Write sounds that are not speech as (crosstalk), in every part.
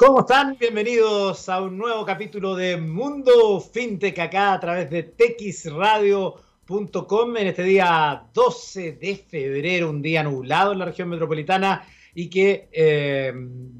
¿Cómo están? Bienvenidos a un nuevo capítulo de Mundo FinTech acá a través de texradio.com en este día 12 de febrero, un día nublado en la región metropolitana y que eh,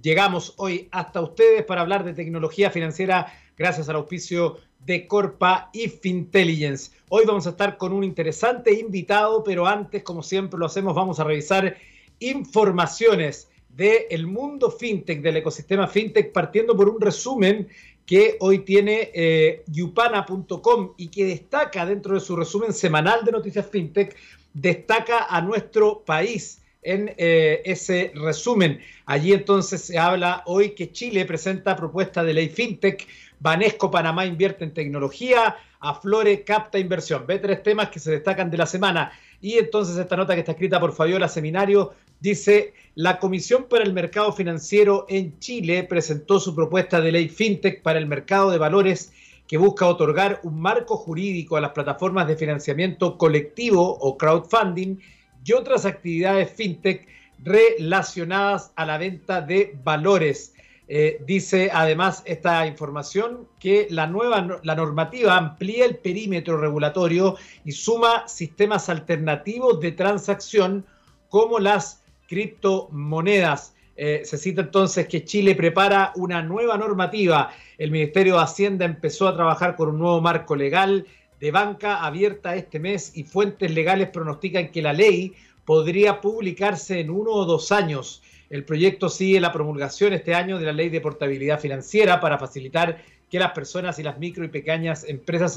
llegamos hoy hasta ustedes para hablar de tecnología financiera gracias al auspicio de Corpa y Fintelligence. Hoy vamos a estar con un interesante invitado, pero antes, como siempre lo hacemos, vamos a revisar informaciones del mundo fintech, del ecosistema fintech, partiendo por un resumen que hoy tiene eh, yupana.com y que destaca dentro de su resumen semanal de noticias fintech, destaca a nuestro país en eh, ese resumen. Allí entonces se habla hoy que Chile presenta propuesta de ley fintech, Banesco Panamá invierte en tecnología, Aflore capta inversión. Ve tres temas que se destacan de la semana. Y entonces esta nota que está escrita por Fabiola Seminario dice, la Comisión para el Mercado Financiero en Chile presentó su propuesta de ley FinTech para el mercado de valores que busca otorgar un marco jurídico a las plataformas de financiamiento colectivo o crowdfunding y otras actividades FinTech relacionadas a la venta de valores. Eh, dice además esta información que la nueva la normativa amplía el perímetro regulatorio y suma sistemas alternativos de transacción como las criptomonedas. Eh, se cita entonces que Chile prepara una nueva normativa. El Ministerio de Hacienda empezó a trabajar con un nuevo marco legal de banca abierta este mes y fuentes legales pronostican que la ley podría publicarse en uno o dos años. El proyecto sigue la promulgación este año de la ley de portabilidad financiera para facilitar que las personas y las micro y pequeñas empresas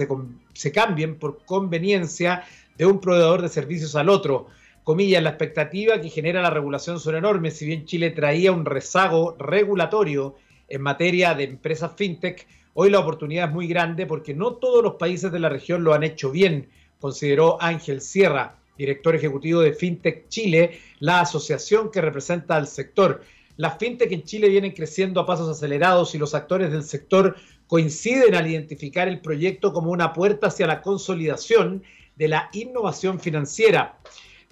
se, cambien por conveniencia de un proveedor de servicios al otro. Comillas, la expectativa que genera la regulación son enormes. Si bien Chile traía un rezago regulatorio en materia de empresas fintech, hoy la oportunidad es muy grande porque no todos los países de la región lo han hecho bien, consideró Ángel Sierra director ejecutivo de FinTech Chile, la asociación que representa al sector. Las FinTech en Chile vienen creciendo a pasos acelerados y los actores del sector coinciden al identificar el proyecto como una puerta hacia la consolidación de la innovación financiera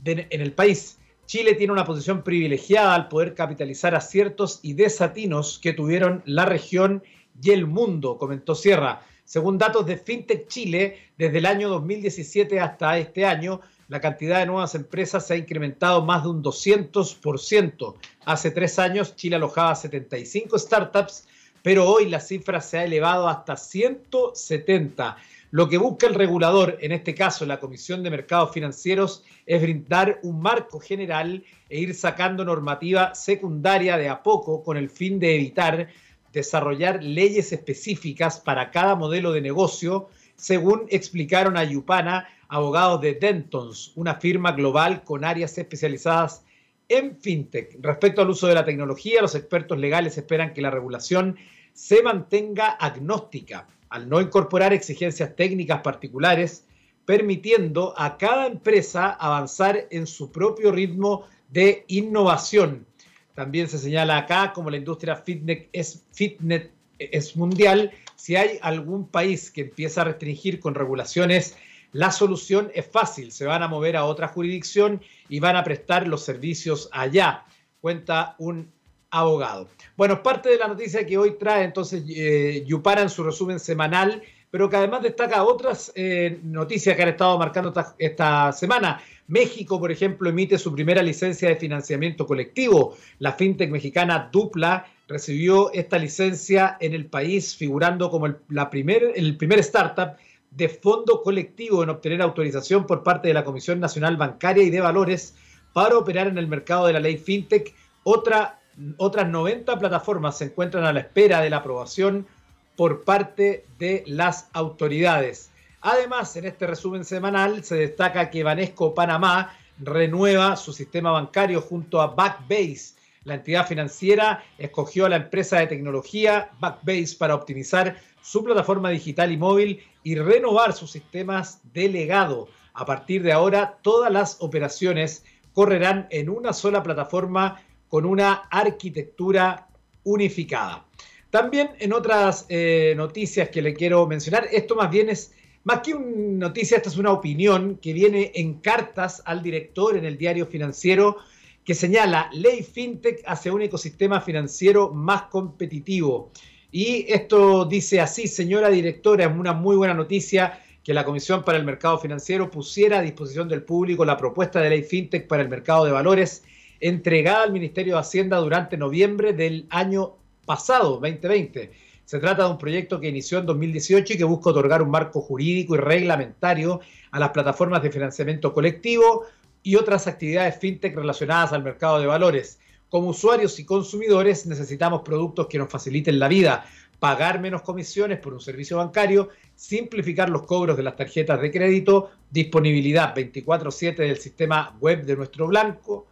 en el país. Chile tiene una posición privilegiada al poder capitalizar aciertos y desatinos que tuvieron la región y el mundo, comentó Sierra. Según datos de FinTech Chile, desde el año 2017 hasta este año, la cantidad de nuevas empresas se ha incrementado más de un 200%. Hace tres años Chile alojaba 75 startups, pero hoy la cifra se ha elevado hasta 170. Lo que busca el regulador, en este caso la Comisión de Mercados Financieros, es brindar un marco general e ir sacando normativa secundaria de a poco con el fin de evitar desarrollar leyes específicas para cada modelo de negocio, según explicaron a Yupana abogados de Dentons, una firma global con áreas especializadas en fintech. Respecto al uso de la tecnología, los expertos legales esperan que la regulación se mantenga agnóstica al no incorporar exigencias técnicas particulares, permitiendo a cada empresa avanzar en su propio ritmo de innovación. También se señala acá como la industria fitness es, fitness es mundial, si hay algún país que empieza a restringir con regulaciones la solución es fácil, se van a mover a otra jurisdicción y van a prestar los servicios allá, cuenta un abogado. Bueno, parte de la noticia que hoy trae entonces eh, Yupara en su resumen semanal, pero que además destaca otras eh, noticias que han estado marcando esta, semana. México, por ejemplo, emite su primera licencia de financiamiento colectivo. La fintech mexicana Dupla recibió esta licencia en el país, figurando como el, la primer, el primer startup de fondo colectivo en obtener autorización por parte de la Comisión Nacional Bancaria y de Valores para operar en el mercado de la ley FinTech. Otra, otras 90 plataformas se encuentran a la espera de la aprobación por parte de las autoridades. Además, en este resumen semanal se destaca que Banesco Panamá renueva su sistema bancario junto a Backbase. La entidad financiera escogió a la empresa de tecnología Backbase para optimizar su plataforma digital y móvil y renovar sus sistemas de legado. A partir de ahora, todas las operaciones correrán en una sola plataforma con una arquitectura unificada. También en otras eh, noticias que le quiero mencionar, esto más bien es, más que una noticia, esta es una opinión que viene en cartas al director en el diario financiero que señala Ley FinTech hacia un ecosistema financiero más competitivo. Y esto dice así, señora directora, es una muy buena noticia que la Comisión para el Mercado Financiero pusiera a disposición del público la propuesta de ley FinTech para el mercado de valores entregada al Ministerio de Hacienda durante noviembre del año pasado, 2020. Se trata de un proyecto que inició en 2018 y que busca otorgar un marco jurídico y reglamentario a las plataformas de financiamiento colectivo y otras actividades fintech relacionadas al mercado de valores. Como usuarios y consumidores necesitamos productos que nos faciliten la vida, pagar menos comisiones por un servicio bancario, simplificar los cobros de las tarjetas de crédito, disponibilidad 24/7 del sistema web de nuestro blanco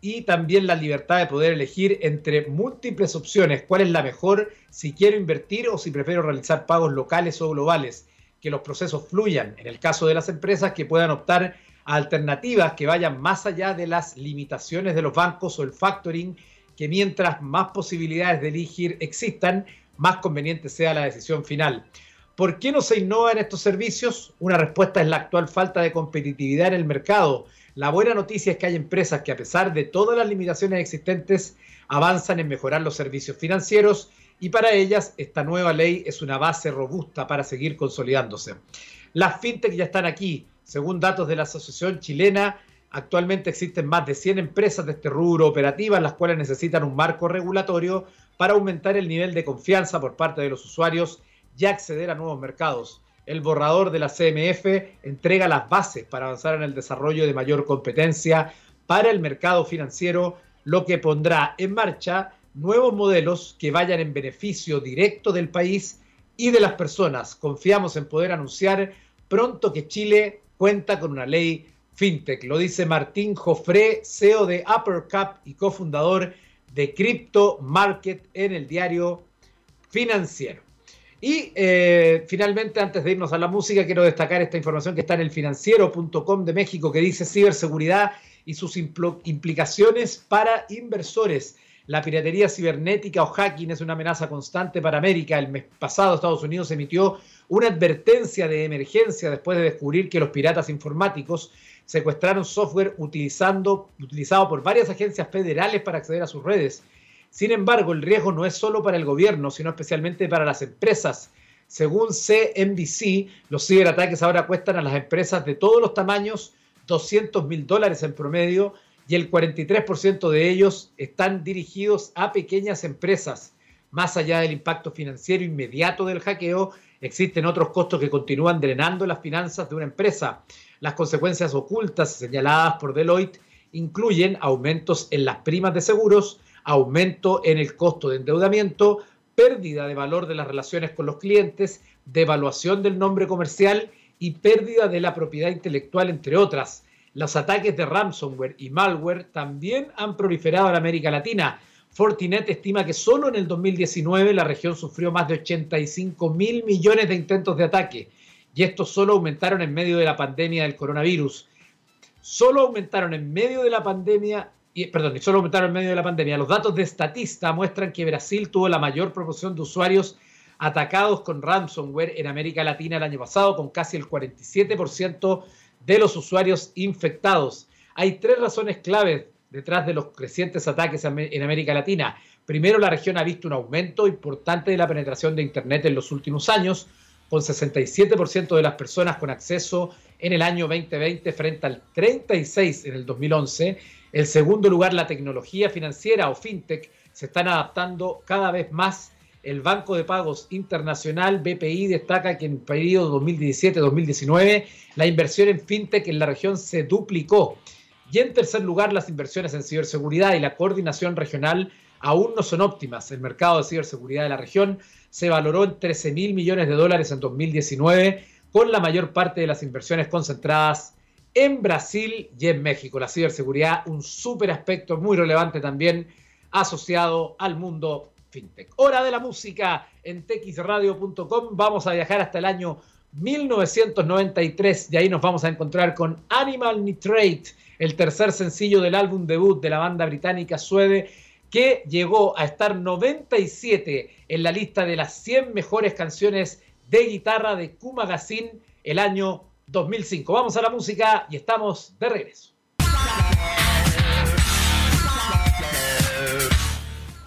y también la libertad de poder elegir entre múltiples opciones. Cuál es la mejor si quiero invertir o si prefiero realizar pagos locales o globales, que los procesos fluyan en el caso de las empresas que puedan optar alternativas que vayan más allá de las limitaciones de los bancos o el factoring, que mientras más posibilidades de elegir existan, más conveniente sea la decisión final. ¿Por qué no se innova en estos servicios? Una respuesta es la actual falta de competitividad en el mercado. La buena noticia es que hay empresas que a pesar de todas las limitaciones existentes avanzan en mejorar los servicios financieros y para ellas esta nueva ley es una base robusta para seguir consolidándose. Las fintech ya están aquí, según datos de la Asociación Chilena, actualmente existen más de 100 empresas de este rubro operativas, las cuales necesitan un marco regulatorio para aumentar el nivel de confianza por parte de los usuarios y acceder a nuevos mercados. El borrador de la CMF entrega las bases para avanzar en el desarrollo de mayor competencia para el mercado financiero, lo que pondrá en marcha nuevos modelos que vayan en beneficio directo del país y de las personas. Confiamos en poder anunciar pronto que Chile cuenta con una ley fintech. Lo dice Martín Jofré, CEO de Uppercap y cofundador de Crypto Market en el diario financiero. Y eh, finalmente, antes de irnos a la música, quiero destacar esta información que está en el financiero.com de México que dice ciberseguridad y sus implicaciones para inversores. La piratería cibernética o hacking es una amenaza constante para América. El mes pasado Estados Unidos emitió una advertencia de emergencia después de descubrir que los piratas informáticos secuestraron software utilizando, utilizado por varias agencias federales para acceder a sus redes. Sin embargo, el riesgo no es solo para el gobierno, sino especialmente para las empresas. Según CNBC, los ciberataques ahora cuestan a las empresas de todos los tamaños 200 mil dólares en promedio y el 43% de ellos están dirigidos a pequeñas empresas. Más allá del impacto financiero inmediato del hackeo, existen otros costos que continúan drenando las finanzas de una empresa. Las consecuencias ocultas señaladas por Deloitte incluyen aumentos en las primas de seguros, aumento en el costo de endeudamiento, pérdida de valor de las relaciones con los clientes, devaluación del nombre comercial y pérdida de la propiedad intelectual, entre otras. Los ataques de ransomware y malware también han proliferado en América Latina. Fortinet estima que solo en el 2019 la región sufrió más de 85 mil millones de intentos de ataque y estos solo aumentaron en medio de la pandemia del coronavirus. Solo aumentaron en medio de la pandemia, y, perdón, solo aumentaron en medio de la pandemia. Los datos de Statista muestran que Brasil tuvo la mayor proporción de usuarios atacados con ransomware en América Latina el año pasado, con casi el 47% de los usuarios infectados. Hay tres razones claves detrás de los crecientes ataques en América Latina. Primero, la región ha visto un aumento importante de la penetración de Internet en los últimos años, con 67% de las personas con acceso en el año 2020 frente al 36% en el 2011. En segundo lugar, la tecnología financiera o fintech se están adaptando cada vez más el Banco de Pagos Internacional, BPI, destaca que en el periodo 2017-2019 la inversión en fintech en la región se duplicó. Y en tercer lugar, las inversiones en ciberseguridad y la coordinación regional aún no son óptimas. El mercado de ciberseguridad de la región se valoró en 13 mil millones de dólares en 2019, con la mayor parte de las inversiones concentradas en Brasil y en México. La ciberseguridad, un súper aspecto muy relevante también asociado al mundo Hora de la música en texradio.com. Vamos a viajar hasta el año 1993 y ahí nos vamos a encontrar con Animal Nitrate, el tercer sencillo del álbum debut de la banda británica Suede que llegó a estar 97 en la lista de las 100 mejores canciones de guitarra de Q Magazine el año 2005. Vamos a la música y estamos de regreso.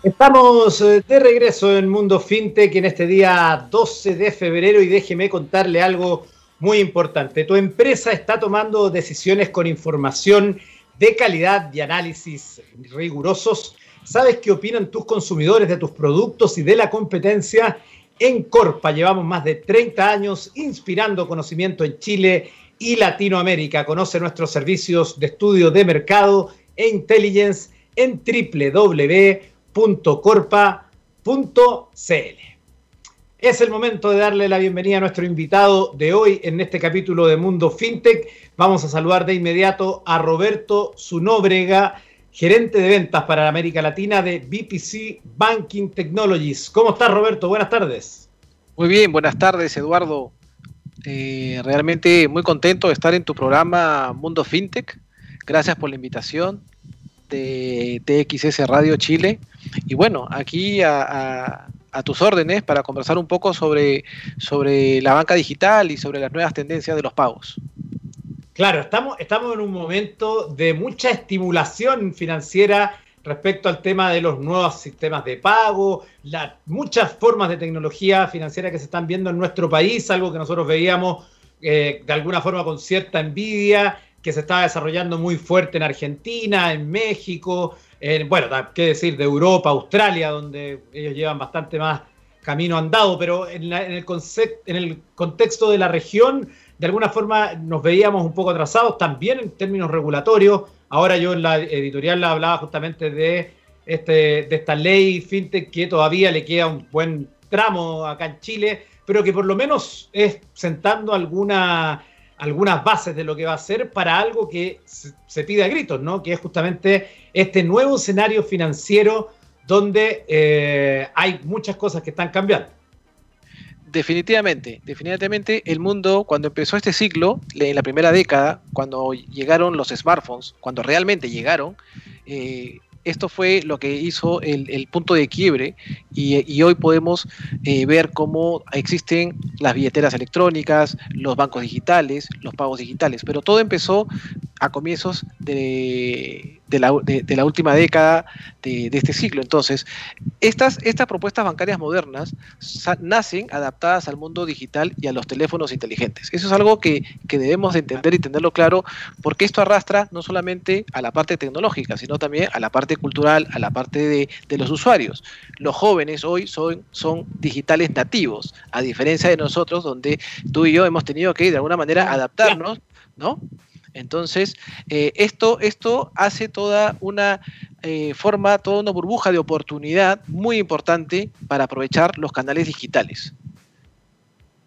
Estamos eh, de regreso en Mundo FinTech en este día 12 de febrero y déjeme contarle algo muy importante. Tu empresa está tomando decisiones con información de calidad y análisis rigurosos. ¿Sabes qué opinan tus consumidores de tus productos y de la competencia? En Corpa llevamos más de 30 años inspirando conocimiento en Chile y Latinoamérica. Conoce nuestros servicios de estudio de mercado e intelligence en www .corpa.cl Es el momento de darle la bienvenida a nuestro invitado de hoy en este capítulo de Mundo FinTech. Vamos a saludar de inmediato a Roberto Zunóbrega, gerente de ventas para América Latina de BPC Banking Technologies. ¿Cómo estás, Roberto? Buenas tardes. Muy bien, buenas tardes, Eduardo. Eh, realmente muy contento de estar en tu programa Mundo FinTech. Gracias por la invitación de TXS Radio Chile. Y bueno, aquí a, tus órdenes para conversar un poco sobre, sobre la banca digital y sobre las nuevas tendencias de los pagos. Claro, estamos, estamos en un momento de mucha estimulación financiera respecto al tema de los nuevos sistemas de pago, las muchas formas de tecnología financiera que se están viendo en nuestro país, algo que nosotros veíamos eh, de alguna forma con cierta envidia que se está desarrollando muy fuerte en Argentina, en México, en, bueno, qué decir, de Europa, Australia, donde ellos llevan bastante más camino andado, pero en, el, en el contexto de la región, de alguna forma nos veíamos un poco atrasados, también en términos regulatorios. Ahora yo en la editorial hablaba justamente de, este, de esta ley fintech que todavía le queda un buen tramo acá en Chile, pero que por lo menos es sentando alguna algunas bases de lo que va a ser para algo que se, pide a gritos, ¿no? Que es justamente este nuevo escenario financiero donde eh, hay muchas cosas que están cambiando. Definitivamente, definitivamente el mundo cuando empezó este ciclo, en la primera década, cuando llegaron los smartphones, cuando realmente llegaron, eh, esto fue lo que hizo el, punto de quiebre y, hoy podemos eh, ver cómo existen las billeteras electrónicas, los bancos digitales, los pagos digitales, pero todo empezó a comienzos de, la, última década de, este ciclo. Entonces, estas, estas propuestas bancarias modernas nacen adaptadas al mundo digital y a los teléfonos inteligentes. Eso es algo que, debemos entender y tenerlo claro, porque esto arrastra no solamente a la parte tecnológica, sino también a la parte cultural, a la parte de, los usuarios. Los jóvenes hoy son, son digitales nativos, a diferencia de nosotros, donde tú y yo hemos tenido que de alguna manera adaptarnos, ¿no? Entonces, eh, esto, esto hace toda una eh, forma, toda una burbuja de oportunidad muy importante para aprovechar los canales digitales.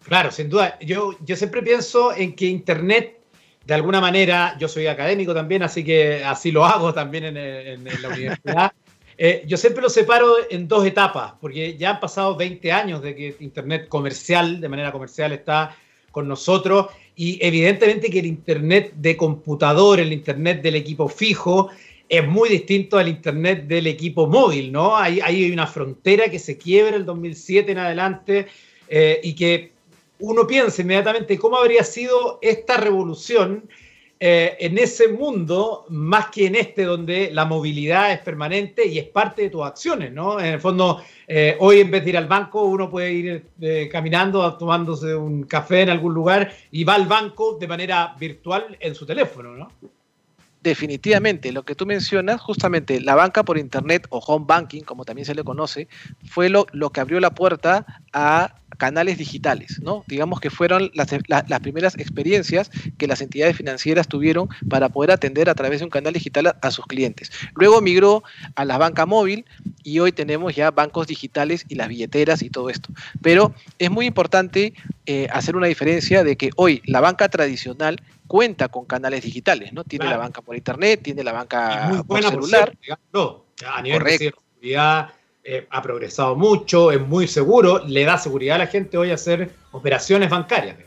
Claro, sin duda. Yo, yo siempre pienso en que Internet, de alguna manera, yo soy académico también, así que así lo hago también en, la universidad. (laughs) Eh, yo siempre lo separo en dos etapas, porque ya han pasado 20 años de que Internet comercial, de manera comercial, está con nosotros y evidentemente que el Internet de computador, el Internet del equipo fijo, es muy distinto al Internet del equipo móvil, ¿no? Hay, hay una frontera que se quiebra el 2007 en adelante eh, y que uno piensa inmediatamente cómo habría sido esta revolución eh, en ese mundo más que en este donde la movilidad es permanente y es parte de tus acciones, ¿no? En el fondo, eh, hoy en vez de ir al banco, uno puede ir eh, caminando, tomándose un café en algún lugar y va al banco de manera virtual en su teléfono, ¿no? Definitivamente, lo que tú mencionas, justamente la banca por Internet o home banking, como también se le conoce, fue lo, que abrió la puerta a canales digitales, ¿no? Digamos que fueron las, primeras experiencias que las entidades financieras tuvieron para poder atender a través de un canal digital a, sus clientes. Luego migró a la banca móvil y hoy tenemos ya bancos digitales y las billeteras y todo esto. Pero es muy importante eh, hacer una diferencia de que hoy la banca tradicional cuenta con canales digitales, ¿no? Tiene la banca por internet, tiene la banca por celular. a nivel de seguridad eh, ha progresado mucho, es muy seguro, le da seguridad a la gente hoy hacer operaciones bancarias.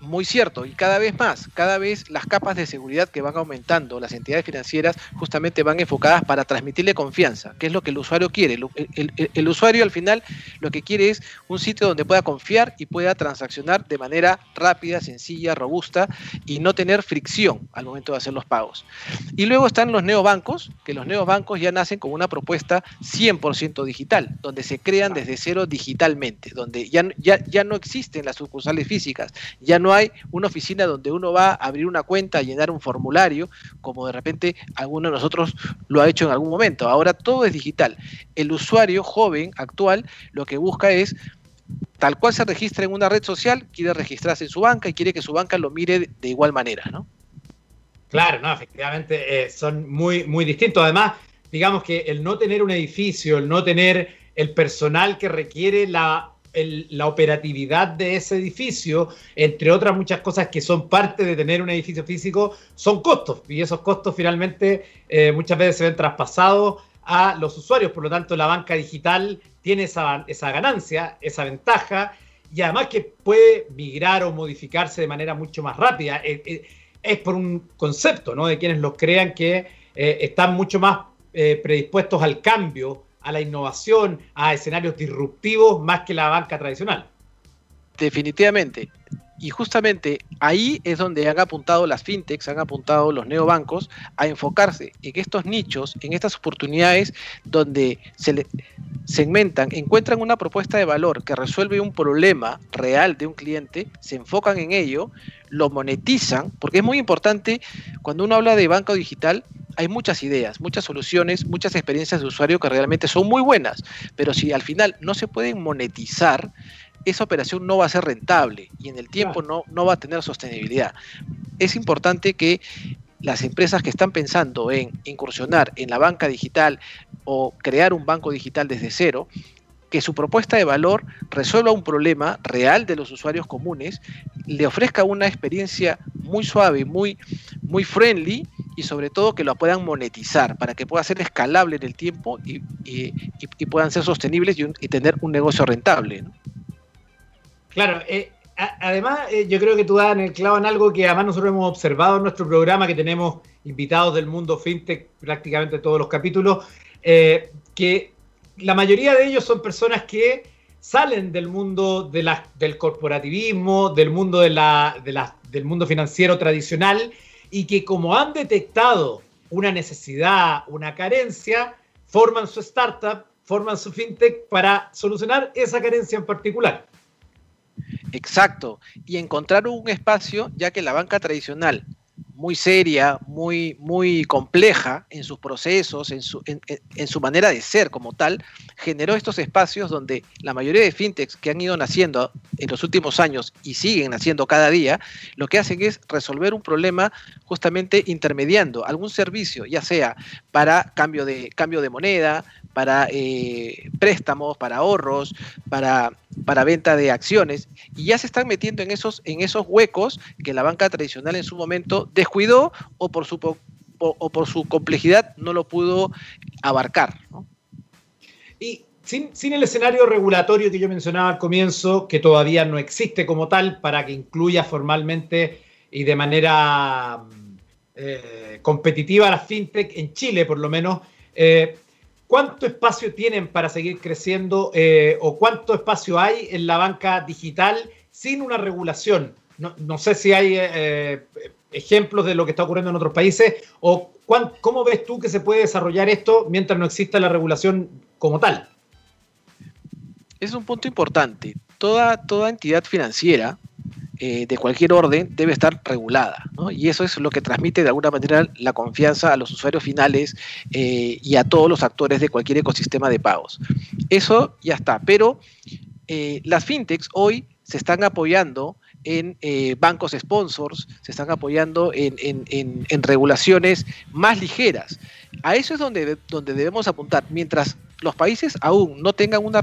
Muy cierto, y cada vez más, cada vez las capas de seguridad que van aumentando, las entidades financieras justamente van enfocadas para transmitirle confianza, que es lo que el usuario quiere. El, usuario al final lo que quiere es un sitio donde pueda confiar y pueda transaccionar de manera rápida, sencilla, robusta y no tener fricción al momento de hacer los pagos. Y luego están los neobancos, que los neobancos ya nacen con una propuesta 100% digital, donde se crean desde cero digitalmente, donde ya, ya, ya no existen las sucursales físicas, ya no hay una oficina donde uno va a abrir una cuenta, llenar un formulario, como de repente alguno de nosotros lo ha hecho en algún momento. Ahora todo es digital. El usuario joven actual lo que busca es tal cual se registra en una red social, quiere registrarse en su banca y quiere que su banca lo mire de igual manera, ¿no? Claro, no, efectivamente eh, son muy, muy distintos. Además, digamos que el no tener un edificio, el no tener el personal que requiere la la operatividad de ese edificio, entre otras muchas cosas que son parte de tener un edificio físico, son costos. Y esos costos finalmente eh, muchas veces se ven traspasados a los usuarios. Por lo tanto, la banca digital tiene esa, esa ganancia, esa ventaja, y además que puede migrar o modificarse de manera mucho más rápida. Eh, eh, es por un concepto ¿no? de quienes los crean que están mucho más predispuestos al cambio a la innovación, a escenarios disruptivos más que la banca tradicional. Definitivamente. Y justamente ahí es donde han apuntado las fintechs, han apuntado los neobancos a enfocarse en estos nichos, en estas oportunidades donde se le segmentan, encuentran una propuesta de valor que resuelve un problema real de un cliente, se enfocan en ello, lo monetizan, porque es muy importante cuando uno habla de banco digital, hay muchas ideas, muchas soluciones, muchas experiencias de usuario que realmente son muy buenas, pero si al final no se pueden monetizar, esa operación no va a ser rentable y en el tiempo no, no va a tener sostenibilidad. Es importante que las empresas que están pensando en incursionar en la banca digital o crear un banco digital desde cero, que su propuesta de valor resuelva un problema real de los usuarios comunes, le ofrezca una experiencia muy suave, muy, muy friendly y sobre todo que lo puedan monetizar para que pueda ser escalable en el tiempo y, puedan ser sostenibles y, tener un negocio rentable. Claro, eh, además eh, yo creo que tú das en el clavo en algo que además nosotros hemos observado en nuestro programa, que tenemos invitados del mundo fintech prácticamente todos los capítulos, eh, que la mayoría de ellos son personas que salen del mundo de del corporativismo, del mundo, del mundo financiero tradicional y que como han detectado una necesidad, una carencia, forman su startup, forman su fintech para solucionar esa carencia en particular. Exacto, y encontrar un espacio, ya que la banca tradicional muy seria, muy, muy compleja en sus procesos, en su, en, su manera de ser como tal, generó estos espacios donde la mayoría de fintechs que han ido naciendo en los últimos años y siguen naciendo cada día, lo que hacen es resolver un problema justamente intermediando algún servicio, ya sea para cambio de, cambio de moneda, para eh, préstamos, para ahorros, para, para venta de acciones, y ya se están metiendo en esos, en esos huecos que la banca tradicional en su momento descuidó o por su, o, por su complejidad no lo pudo abarcar. Y sin, sin, el escenario regulatorio que yo mencionaba al comienzo, que todavía no existe como tal para que incluya formalmente y de manera eh, competitiva a la fintech en Chile, por lo menos, eh, ¿Cuánto espacio tienen para seguir creciendo eh, o cuánto espacio hay en la banca digital sin una regulación? No, sé si hay eh, ejemplos de lo que está ocurriendo en otros países o cómo ves tú que se puede desarrollar esto mientras no exista la regulación como tal. Es un punto importante. Toda entidad financiera eh, de cualquier orden debe estar regulada. Y eso es lo que transmite de alguna manera la confianza a los usuarios finales eh, y a todos los actores de cualquier ecosistema de pagos. Eso ya está. Pero eh, las fintechs hoy se están apoyando en bancos sponsors, se están apoyando en, regulaciones más ligeras. A eso es donde, donde debemos apuntar. Mientras los países aún no tengan una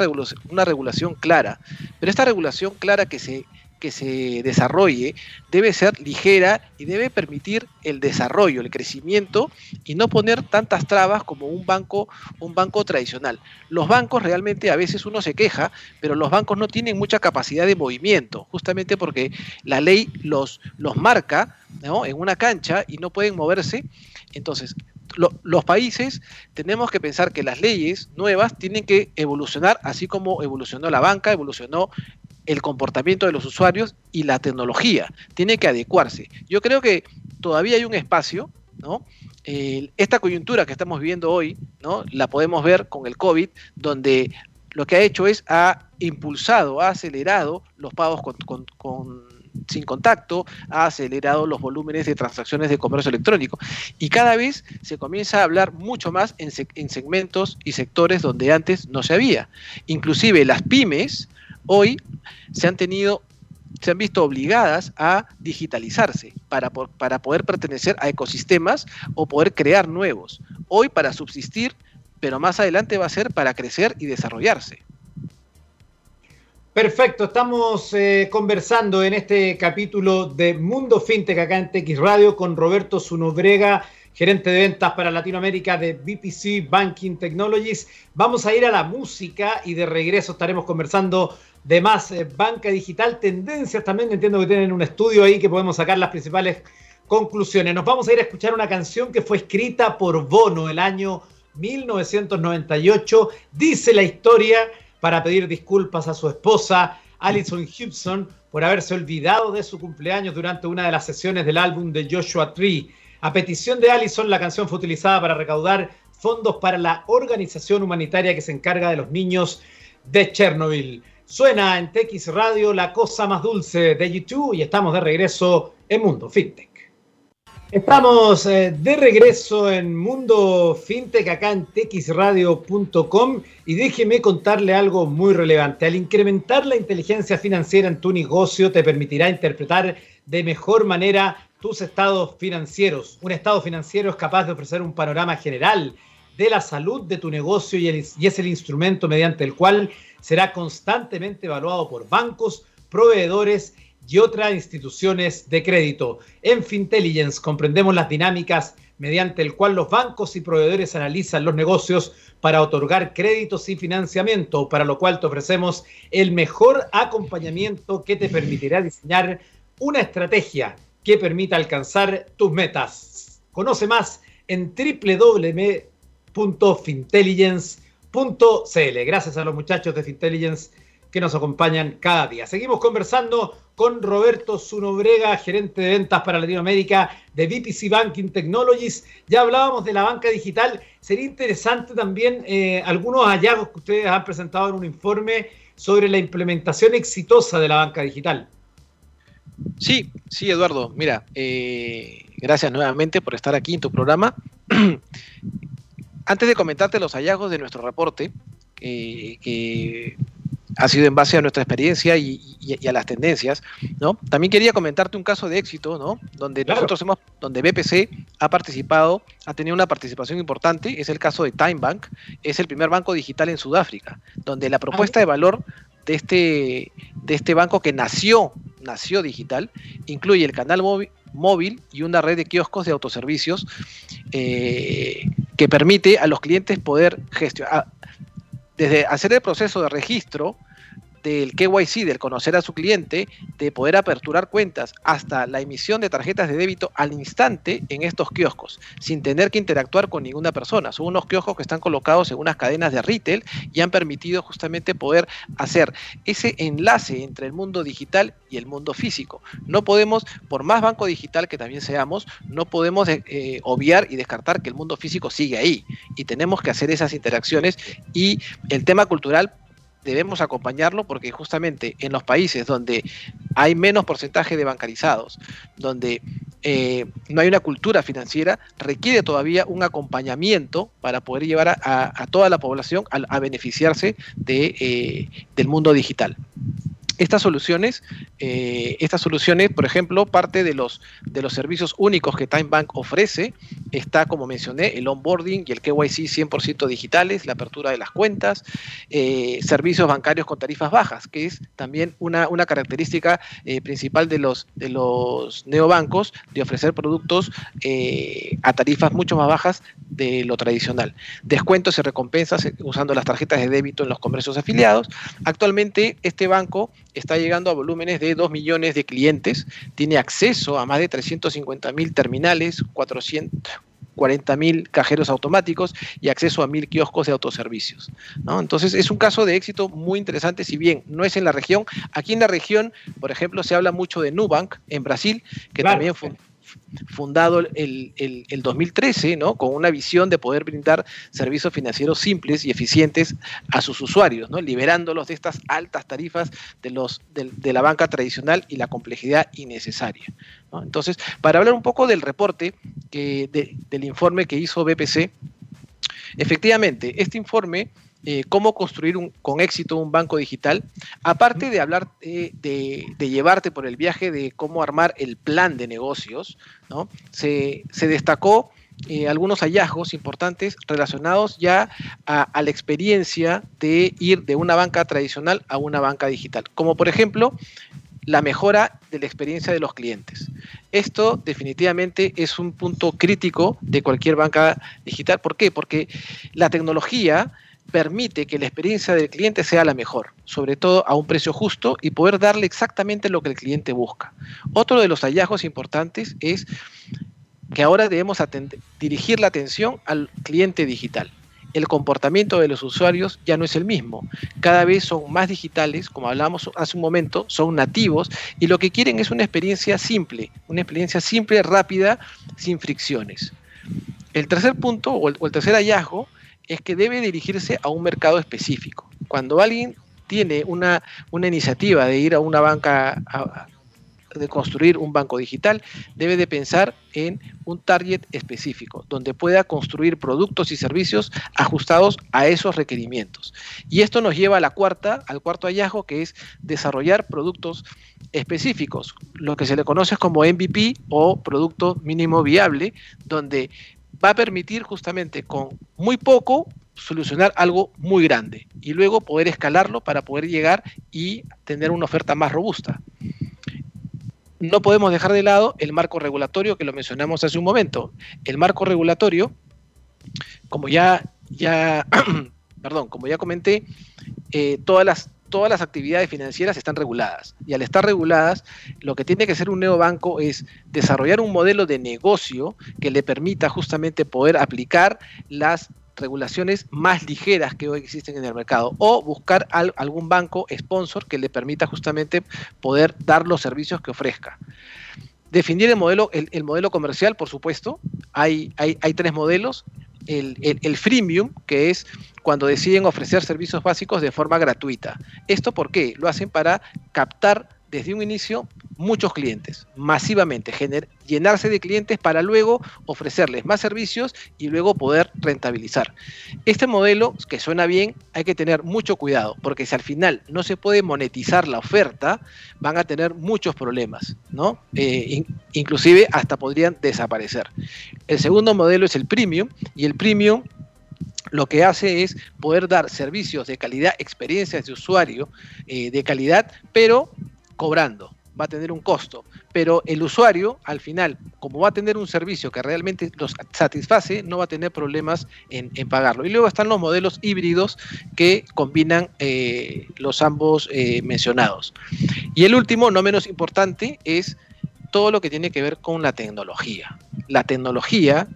una regulación clara, pero esta regulación clara que se que se desarrolle debe ser ligera y debe permitir el desarrollo, el crecimiento y no poner tantas trabas como un banco, un banco tradicional. Los bancos realmente a veces uno se queja, pero los bancos no tienen mucha capacidad de movimiento, justamente porque la ley los, los marca en una cancha y no pueden moverse. Entonces, los países tenemos que pensar que las leyes nuevas tienen que evolucionar así como evolucionó la banca, evolucionó el comportamiento de los usuarios y la tecnología. Tiene que adecuarse. Yo creo que todavía hay un espacio, ¿no? esta coyuntura que estamos viviendo hoy, ¿no? La podemos ver con el COVID, donde lo que ha hecho es ha impulsado, ha acelerado los pagos con sin contacto, ha acelerado los volúmenes de transacciones de comercio electrónico. Y cada vez se comienza a hablar mucho más en, segmentos y sectores donde antes no se había. Inclusive las pymes hoy se han tenido se han visto obligadas a digitalizarse para, para poder pertenecer a ecosistemas o poder crear nuevos. Hoy para subsistir, pero más adelante va a ser para crecer y desarrollarse. Perfecto, estamos eh, conversando en este capítulo de Mundo FinTech acá en TX Radio con Roberto Zunobrega, gerente de ventas para Latinoamérica de BPC Banking Technologies. Vamos a ir a la música y de regreso estaremos conversando de más eh, banca digital, tendencias también. Entiendo que tienen un estudio ahí que podemos sacar las principales conclusiones. Nos vamos a ir a escuchar una canción que fue escrita por Bono el año 1998. Dice la historia para pedir disculpas a su esposa, Alison Gibson, por haberse olvidado de su cumpleaños durante una de las sesiones del álbum de Joshua Tree. A petición de Allison, la canción fue utilizada para recaudar fondos para la organización humanitaria que se encarga de los niños de Chernobyl. Suena en TX Radio la cosa más dulce de YouTube y estamos de regreso en Mundo FinTech. Estamos eh, de regreso en Mundo FinTech acá en texradio.com y déjeme contarle algo muy relevante. Al incrementar la inteligencia financiera en tu negocio te permitirá interpretar de mejor manera tus estados financieros. Un estado financiero es capaz de ofrecer un panorama general de la salud de tu negocio y, y es el instrumento mediante el cual será constantemente evaluado por bancos, proveedores y otras instituciones de crédito. En Fintelligence comprendemos las dinámicas mediante el cual los bancos y proveedores analizan los negocios para otorgar créditos y financiamiento, para lo cual te ofrecemos el mejor acompañamiento que te permitirá diseñar una estrategia que permita alcanzar tus metas. Conoce más en www.fintelligence.cl. Gracias a los muchachos de Fintelligence que nos acompañan cada día. Seguimos conversando con Roberto Zunobrega, gerente de ventas para Latinoamérica de VPC Banking Technologies. Ya hablábamos de la banca digital. Sería interesante también eh, algunos hallazgos que ustedes han presentado en un informe sobre la implementación exitosa de la banca digital. Sí, sí, Eduardo. Mira, eh, gracias nuevamente por estar aquí en tu programa. (clears throat) Antes de comentarte los hallazgos de nuestro reporte, eh, que ha sido en base a nuestra experiencia y, a las tendencias, ¿no? También quería comentarte un caso de éxito, ¿no? Donde nosotros hemos, donde BPC ha participado, ha tenido una participación importante, es el caso de Time Bank, es el primer banco digital en Sudáfrica, donde la propuesta de valor de este, de este banco que nació, nació digital, incluye el canal móvil, y una red de kioscos de autoservicios eh, que permite a los clientes poder gestionar, desde hacer el proceso de registro del KYC, del conocer a su cliente, de poder aperturar cuentas, hasta la emisión de tarjetas de débito al instante en estos kioscos, sin tener que interactuar con ninguna persona. Son unos kioscos que están colocados en unas cadenas de retail y han permitido justamente poder hacer ese enlace entre el mundo digital y el mundo físico. No podemos, por más banco digital que también seamos, no podemos eh, eh, obviar y descartar que el mundo físico sigue ahí y tenemos que hacer esas interacciones y el tema cultural debemos acompañarlo porque justamente en los países donde hay menos porcentaje de bancarizados, donde eh, no hay una cultura financiera, requiere todavía un acompañamiento para poder llevar a, toda la población a, beneficiarse de, eh, del mundo digital. Estas soluciones, eh, estas soluciones, por ejemplo, parte de los, de los servicios únicos que TimeBank ofrece está, como mencioné, el onboarding y el KYC 100% digitales, la apertura de las cuentas, eh, servicios bancarios con tarifas bajas, que es también una, una característica eh, principal de los, de los neobancos de ofrecer productos a tarifas mucho más bajas de lo tradicional. Descuentos y recompensas usando las tarjetas de débito en los comercios afiliados. Actualmente este banco está llegando a volúmenes de 2 millones de clientes, tiene acceso a más de 350 mil terminales, 440 mil cajeros automáticos y acceso a mil kioscos de autoservicios. ¿no? Entonces es un caso de éxito muy interesante, si bien no es en la región, aquí en la región, por ejemplo, se habla mucho de Nubank en Brasil, que también fue fundado el, el, 2013, ¿no? con una visión de poder brindar servicios financieros simples y eficientes a sus usuarios, ¿no? liberándolos de estas altas tarifas de, los, de, la banca tradicional y la complejidad innecesaria. Entonces, para hablar un poco del reporte, que, del informe que hizo BPC, efectivamente, este informe eh, cómo construir con éxito un banco digital, aparte de hablar de, llevarte por el viaje de cómo armar el plan de negocios, ¿no? se, destacó eh, algunos hallazgos importantes relacionados ya a, la experiencia de ir de una banca tradicional a una banca digital, como por ejemplo la mejora de la experiencia de los clientes. Esto definitivamente es un punto crítico de cualquier banca digital. ¿Por qué? Porque la tecnología permite que la experiencia del cliente sea la mejor, sobre todo a un precio justo y poder darle exactamente lo que el cliente busca. Otro de los hallazgos importantes es que ahora debemos dirigir la atención al cliente digital. El comportamiento de los usuarios ya no es el mismo. Cada vez son más digitales, como hablamos hace un momento, son nativos y lo que quieren es una experiencia simple, una experiencia simple, rápida, sin fricciones. El tercer punto o el tercer hallazgo es que debe dirigirse a un mercado específico. Cuando alguien tiene una, una iniciativa de ir a una banca, de construir un banco digital, debe de pensar en un target específico, donde pueda construir productos y servicios ajustados a esos requerimientos. Y esto nos lleva a la cuarta, al cuarto hallazgo, que es desarrollar productos específicos, lo que se le conoce como MVP o producto mínimo viable, donde va a permitir justamente con muy poco solucionar algo muy grande y luego poder escalarlo para poder llegar y tener una oferta más robusta. No podemos dejar de lado el marco regulatorio que lo mencionamos hace un momento. El marco regulatorio, como ya, ya, (clears throat) perdón, como ya comenté, eh, todas las todas las actividades financieras están reguladas. Y al estar reguladas, lo que tiene que hacer un neobanco es desarrollar un modelo de negocio que le permita justamente poder aplicar las regulaciones más ligeras que hoy existen en el mercado o buscar algún banco sponsor que le permita justamente poder dar los servicios que ofrezca. Definir el modelo, el, modelo comercial, por supuesto. Hay, tres modelos el, freemium, que es cuando deciden ofrecer servicios básicos de forma gratuita. ¿Esto por qué? Lo hacen para captar desde un inicio muchos clientes, masivamente, llenarse de clientes para luego ofrecerles más servicios y luego poder rentabilizar. Este modelo, que suena bien, hay que tener mucho cuidado, porque si al final no se puede monetizar la oferta, van a tener muchos problemas, ¿no? Eh, inclusive hasta podrían desaparecer. El segundo modelo es el premium, y el premium lo que hace es poder dar servicios de calidad, experiencias de usuario eh, de calidad, pero cobrando va a tener un costo, pero el usuario al final, como va a tener un servicio que realmente los satisface, no va a tener problemas en, pagarlo. Y luego están los modelos híbridos que combinan eh, los ambos eh, mencionados. Y el último, no menos importante, es todo lo que tiene que ver con la tecnología. La tecnología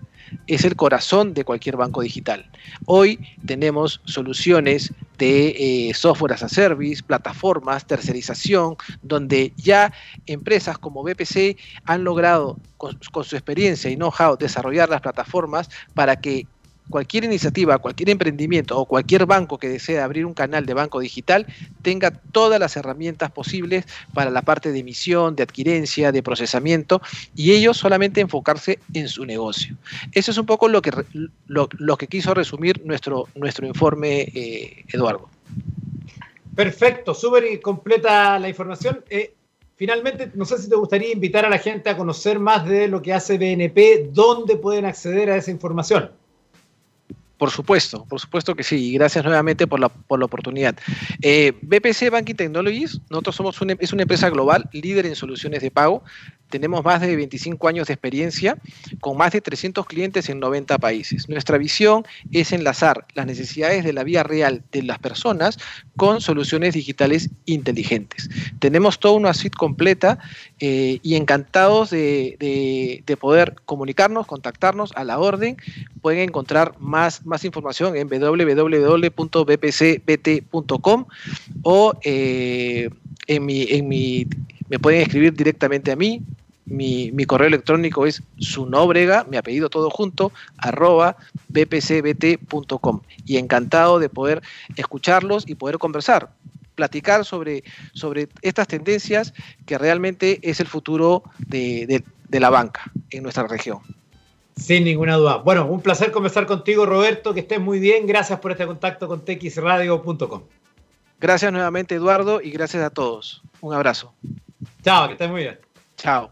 es el corazón de cualquier banco digital. Hoy tenemos soluciones de eh, software as a service, plataformas, tercerización, donde ya empresas como BPC han logrado con, con su experiencia y know-how desarrollar las plataformas para que cualquier iniciativa, cualquier emprendimiento o cualquier banco que desee abrir un canal de banco digital tenga todas las herramientas posibles para la parte de emisión, de adquirencia, de procesamiento y ellos solamente enfocarse en su negocio. Eso es un poco lo que, lo, que quiso resumir nuestro, nuestro informe, eh, Eduardo. Perfecto, súper completa la información. Eh, finalmente, no sé si te gustaría invitar a la gente a conocer más de lo que hace BNP, dónde pueden acceder a esa información. Por supuesto, por supuesto que sí. Y gracias nuevamente por la, por la oportunidad. Eh, BPC Banking Technologies, nosotros somos una, es una empresa global líder en soluciones de pago. Tenemos más de 25 años de experiencia con más de 300 clientes en 90 países. Nuestra visión es enlazar las necesidades de la vida real de las personas con soluciones digitales inteligentes. Tenemos toda una suite completa eh, y encantados de, de, poder comunicarnos, contactarnos a la orden. Pueden encontrar más, más información en www.bpcbt.com o eh, en mi, en mi, me pueden escribir directamente a mí, mi, correo electrónico es sunobrega, mi apellido todo junto, arroba bpcbt.com. Y encantado de poder escucharlos y poder conversar, platicar sobre, sobre estas tendencias que realmente es el futuro de, la banca en nuestra región. Sin ninguna duda. Bueno, un placer conversar contigo, Roberto. Que estés muy bien. Gracias por este contacto con txradio.com. Gracias nuevamente, Eduardo, y gracias a todos. Un abrazo. Chao, que estés muy bien. Chao.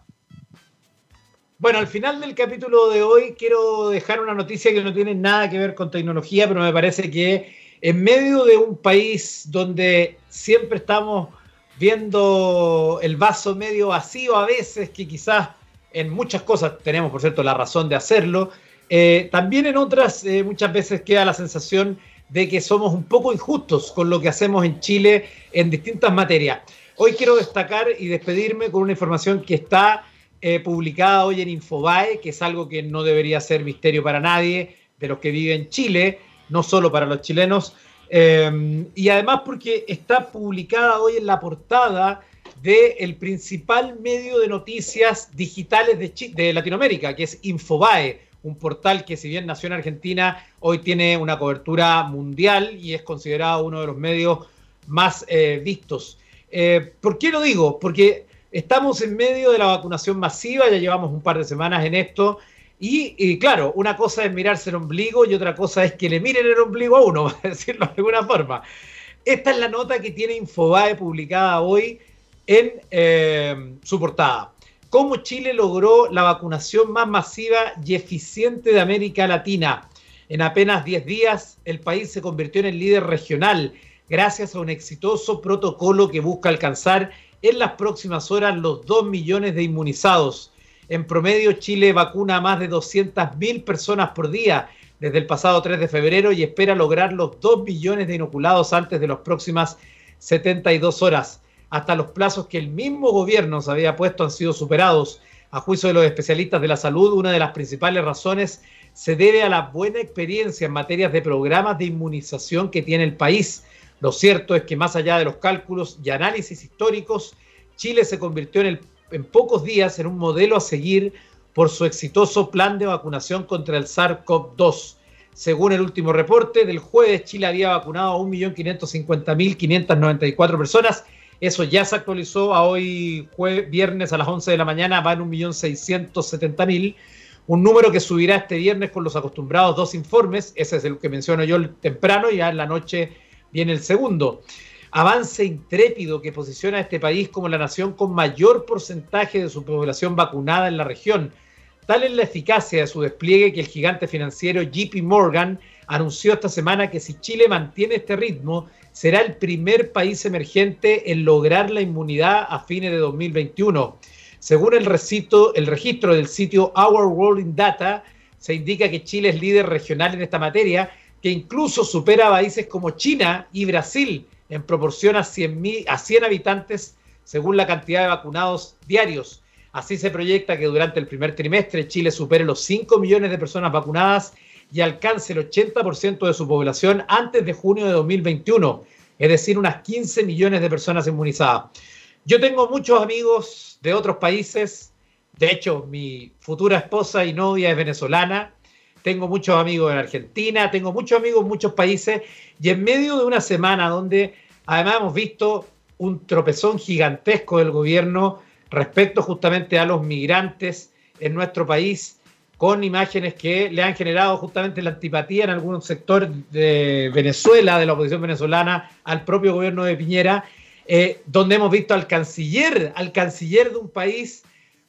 Bueno, al final del capítulo de hoy quiero dejar una noticia que no tiene nada que ver con tecnología, pero me parece que en medio de un país donde siempre estamos viendo el vaso medio vacío a veces, que quizás en muchas cosas tenemos, por cierto, la razón de hacerlo, eh, también en otras eh, muchas veces queda la sensación de que somos un poco injustos con lo que hacemos en Chile en distintas materias. Hoy quiero destacar y despedirme con una información que está eh, publicada hoy en Infobae, que es algo que no debería ser misterio para nadie de los que viven en Chile, no solo para los chilenos, eh, y además porque está publicada hoy en la portada del principal medio de noticias digitales de, de Latinoamérica, que es Infobae, un portal que si bien nació en Argentina, hoy tiene una cobertura mundial y es considerado uno de los medios más eh, vistos. ¿Por qué lo digo? Porque Estamos en medio de la vacunación masiva, ya llevamos un par de semanas en esto. Y, claro, una cosa es mirarse el ombligo y otra cosa es que le miren el ombligo a uno, (laughs) para decirlo de alguna forma. Esta es la nota que tiene Infobae publicada hoy en eh, su portada. Cómo Chile logró la vacunación más masiva y eficiente de América Latina. En apenas 10 días, el país se convirtió en el líder regional gracias a un exitoso protocolo que busca alcanzar en las próximas horas los 2 millones de inmunizados. En promedio, Chile vacuna a más de 200.000 personas por día desde el pasado 3 de febrero y espera lograr los 2 millones de inoculados antes de las próximas 72 horas. Hasta los plazos que el mismo gobierno se había puesto han sido superados. A juicio de los especialistas de la salud, una de las principales razones se debe a la buena experiencia en materias de programas de inmunización que tiene el país lo cierto es que más allá de los cálculos y análisis históricos, Chile se convirtió en, pocos días en un modelo a seguir por su exitoso plan de vacunación contra el SARS-CoV-2. Según el último reporte del jueves, Chile había vacunado a 1.550.594 personas. Eso ya se actualizó a hoy viernes a las 11 de la mañana, va en 1.670.000. Un número que subirá este viernes con los acostumbrados dos informes. Ese es el que menciono yo temprano, ya en la noche Viene el segundo. Avance intrépido que posiciona a este país como la nación con mayor porcentaje de su población vacunada en la región. Tal es la eficacia de su despliegue que el gigante financiero JP Morgan anunció esta semana que si Chile mantiene este ritmo, será el primer país emergente en lograr la inmunidad a fines de 2021. Según el, recito, el registro del sitio Our World in Data, se indica que Chile es líder regional en esta materia que incluso supera a países como China y Brasil en proporción a 100, a 100 habitantes según la cantidad de vacunados diarios. Así se proyecta que durante el primer trimestre Chile supere los 5 millones de personas vacunadas y alcance el 80% de su población antes de junio de 2021, es decir, unas 15 millones de personas inmunizadas. Yo tengo muchos amigos de otros países, de hecho mi futura esposa y novia es venezolana, tengo muchos amigos en Argentina, tengo muchos amigos en muchos países, y en medio de una semana donde además hemos visto un tropezón gigantesco del gobierno respecto justamente a los migrantes en nuestro país, con imágenes que le han generado justamente la antipatía en algún sector de Venezuela, de la oposición venezolana, al propio gobierno de Piñera, eh, donde hemos visto al canciller, al canciller de un país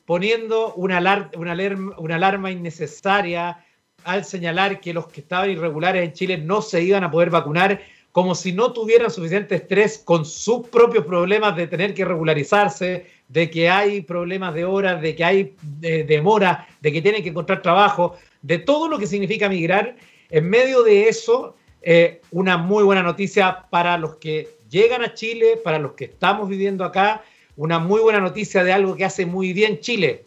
poniendo una, una, una alarma innecesaria al señalar que los que estaban irregulares en Chile no se iban a poder vacunar como si no tuvieran suficiente estrés con sus propios problemas de tener que regularizarse, de que hay problemas de horas, de que hay demora, de que tienen que encontrar trabajo, de todo lo que significa migrar. En medio de eso, eh, una muy buena noticia para los que llegan a Chile, para los que estamos viviendo acá, una muy buena noticia de algo que hace muy bien Chile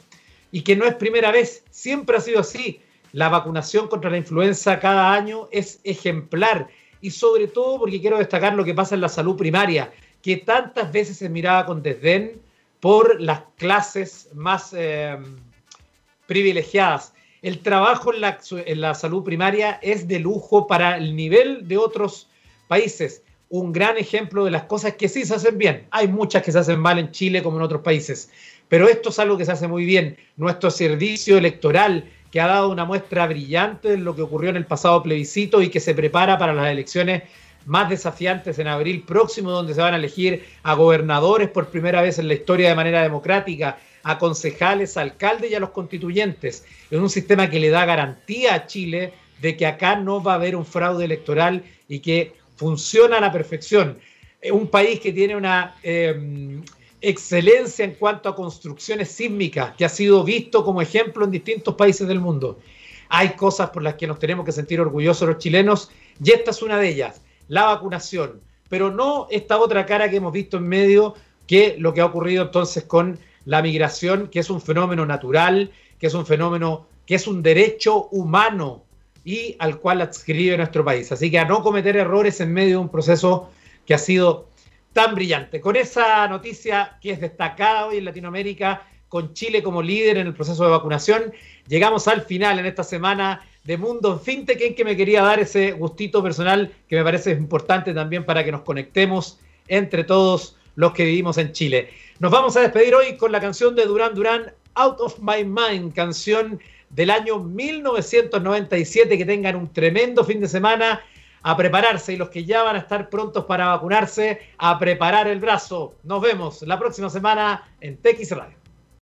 y que no es primera vez, siempre ha sido así. La vacunación contra la influenza cada año es ejemplar y sobre todo porque quiero destacar lo que pasa en la salud primaria, que tantas veces se miraba con desdén por las clases más eh, privilegiadas. El trabajo en la salud primaria es de lujo para el nivel de otros países. Un gran ejemplo de las cosas que sí se hacen bien. Hay muchas que se hacen mal en Chile como en otros países, pero esto es algo que se hace muy bien. Nuestro servicio electoral que ha dado una muestra brillante de lo que ocurrió en el pasado plebiscito y que se prepara para las elecciones más desafiantes en abril próximo, donde se van a elegir a gobernadores por primera vez en la historia de manera democrática, a concejales, a alcaldes y a los constituyentes, en un sistema que le da garantía a Chile de que acá no va a haber un fraude electoral y que funciona a la perfección. Un país que tiene una eh, excelencia en cuanto a construcciones sísmicas, que ha sido visto como ejemplo en distintos países del mundo. Hay cosas por las que nos tenemos que sentir orgullosos los chilenos y esta es una de ellas, la vacunación, pero no esta otra cara que hemos visto en medio, que lo que ha ocurrido entonces con la migración, que es un fenómeno natural, que es un fenómeno, que es un derecho humano y al cual adscribe nuestro país. Así que a no cometer errores en medio de un proceso que ha sido tan brillante. Con esa noticia que es destacada hoy en Latinoamérica, con Chile como líder en el proceso de vacunación, llegamos al final en esta semana de Mundo Fintech, en que me quería dar ese gustito personal que me parece importante también para que nos conectemos entre todos los que vivimos en Chile. Nos vamos a despedir hoy con la canción de Durán Durán, Out of My Mind, canción del año 1997. Que tengan un tremendo fin de semana a prepararse y los que ya van a estar prontos para vacunarse, a preparar el brazo. Nos vemos la próxima semana en TX Radio.